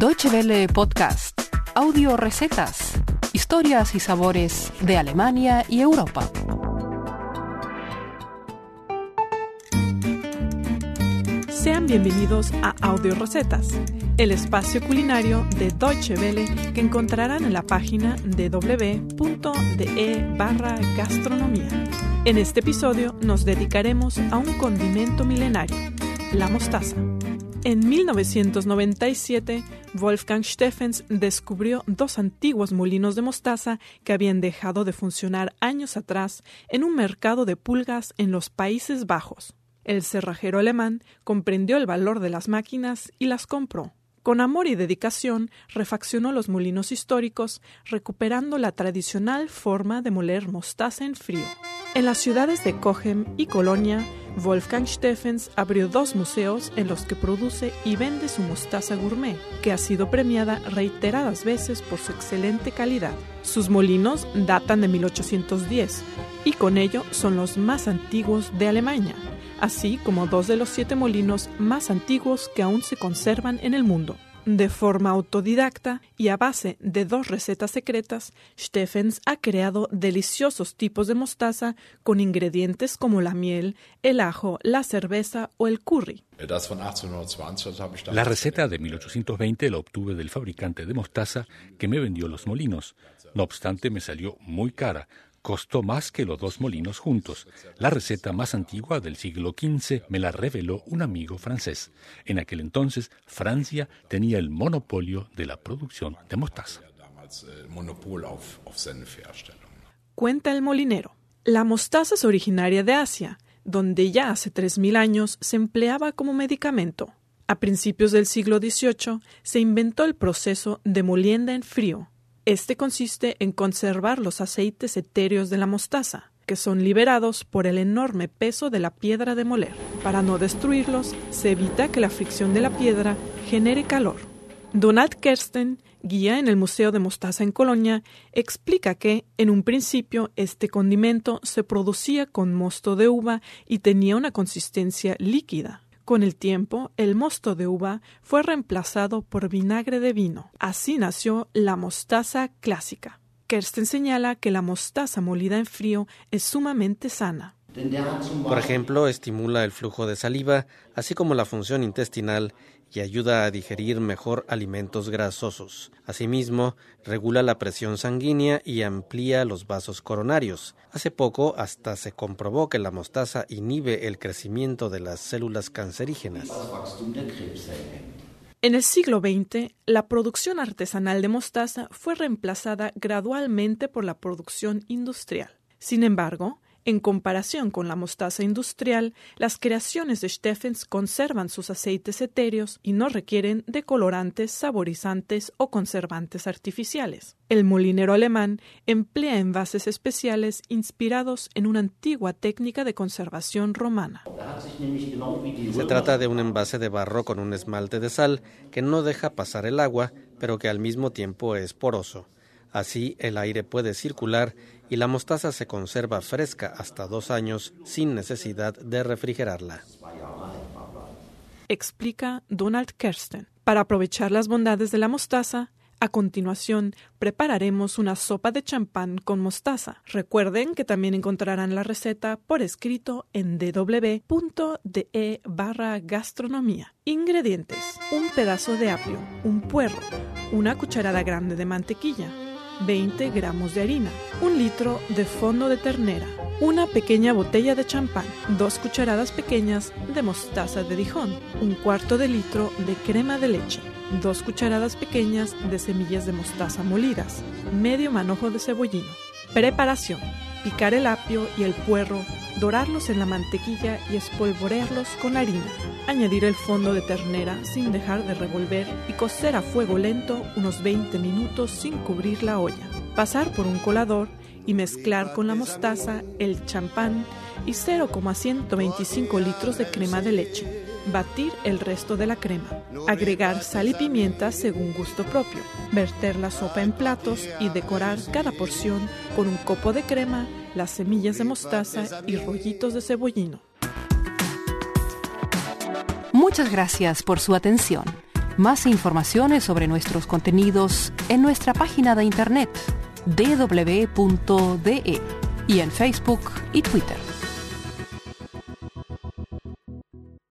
Deutsche Welle Podcast, audio recetas, historias y sabores de Alemania y Europa. Sean bienvenidos a Audio Recetas, el espacio culinario de Deutsche Welle que encontrarán en la página www.de barra gastronomía. En este episodio nos dedicaremos a un condimento milenario, la mostaza. En 1997, Wolfgang Steffens descubrió dos antiguos molinos de mostaza que habían dejado de funcionar años atrás en un mercado de pulgas en los Países Bajos. El cerrajero alemán comprendió el valor de las máquinas y las compró. Con amor y dedicación refaccionó los molinos históricos, recuperando la tradicional forma de moler mostaza en frío. En las ciudades de Cochem y Colonia, Wolfgang Steffens abrió dos museos en los que produce y vende su mostaza gourmet, que ha sido premiada reiteradas veces por su excelente calidad. Sus molinos datan de 1810 y con ello son los más antiguos de Alemania así como dos de los siete molinos más antiguos que aún se conservan en el mundo. De forma autodidacta y a base de dos recetas secretas, Steffens ha creado deliciosos tipos de mostaza con ingredientes como la miel, el ajo, la cerveza o el curry. La receta de 1820 la obtuve del fabricante de mostaza que me vendió los molinos. No obstante, me salió muy cara, costó más que los dos molinos juntos. La receta más antigua del siglo XV me la reveló un amigo francés. En aquel entonces, Francia tenía el monopolio de la producción de mostaza. Cuenta el molinero. La mostaza es originaria de Asia, donde ya hace 3.000 años se empleaba como medicamento. A principios del siglo XVIII se inventó el proceso de molienda en frío, este consiste en conservar los aceites etéreos de la mostaza, que son liberados por el enorme peso de la piedra de moler. Para no destruirlos, se evita que la fricción de la piedra genere calor. Donald Kersten, guía en el Museo de Mostaza en Colonia, explica que, en un principio, este condimento se producía con mosto de uva y tenía una consistencia líquida. Con el tiempo, el mosto de uva fue reemplazado por vinagre de vino. Así nació la mostaza clásica. Kersten señala que la mostaza molida en frío es sumamente sana. Por ejemplo, estimula el flujo de saliva, así como la función intestinal y ayuda a digerir mejor alimentos grasosos. Asimismo, regula la presión sanguínea y amplía los vasos coronarios. Hace poco hasta se comprobó que la mostaza inhibe el crecimiento de las células cancerígenas. En el siglo XX, la producción artesanal de mostaza fue reemplazada gradualmente por la producción industrial. Sin embargo, en comparación con la mostaza industrial, las creaciones de Steffens conservan sus aceites etéreos y no requieren de colorantes, saborizantes o conservantes artificiales. El molinero alemán emplea envases especiales inspirados en una antigua técnica de conservación romana. Se trata de un envase de barro con un esmalte de sal que no deja pasar el agua, pero que al mismo tiempo es poroso. Así el aire puede circular y la mostaza se conserva fresca hasta dos años sin necesidad de refrigerarla. Explica Donald Kersten. Para aprovechar las bondades de la mostaza, a continuación, prepararemos una sopa de champán con mostaza. Recuerden que también encontrarán la receta por escrito en www.de barra gastronomía. Ingredientes. Un pedazo de apio, un puerro, una cucharada grande de mantequilla, 20 gramos de harina, un litro de fondo de ternera, una pequeña botella de champán, dos cucharadas pequeñas de mostaza de Dijon, un cuarto de litro de crema de leche, dos cucharadas pequeñas de semillas de mostaza molidas, medio manojo de cebollino. Preparación. Picar el apio y el puerro, dorarlos en la mantequilla y espolvorearlos con harina. Añadir el fondo de ternera sin dejar de revolver y cocer a fuego lento unos 20 minutos sin cubrir la olla. Pasar por un colador y mezclar con la mostaza, el champán y 0,125 litros de crema de leche. Batir el resto de la crema. Agregar sal y pimienta según gusto propio. Verter la sopa en platos y decorar cada porción con un copo de crema, las semillas de mostaza y rollitos de cebollino. Muchas gracias por su atención. Más informaciones sobre nuestros contenidos en nuestra página de internet www.de y en Facebook y Twitter.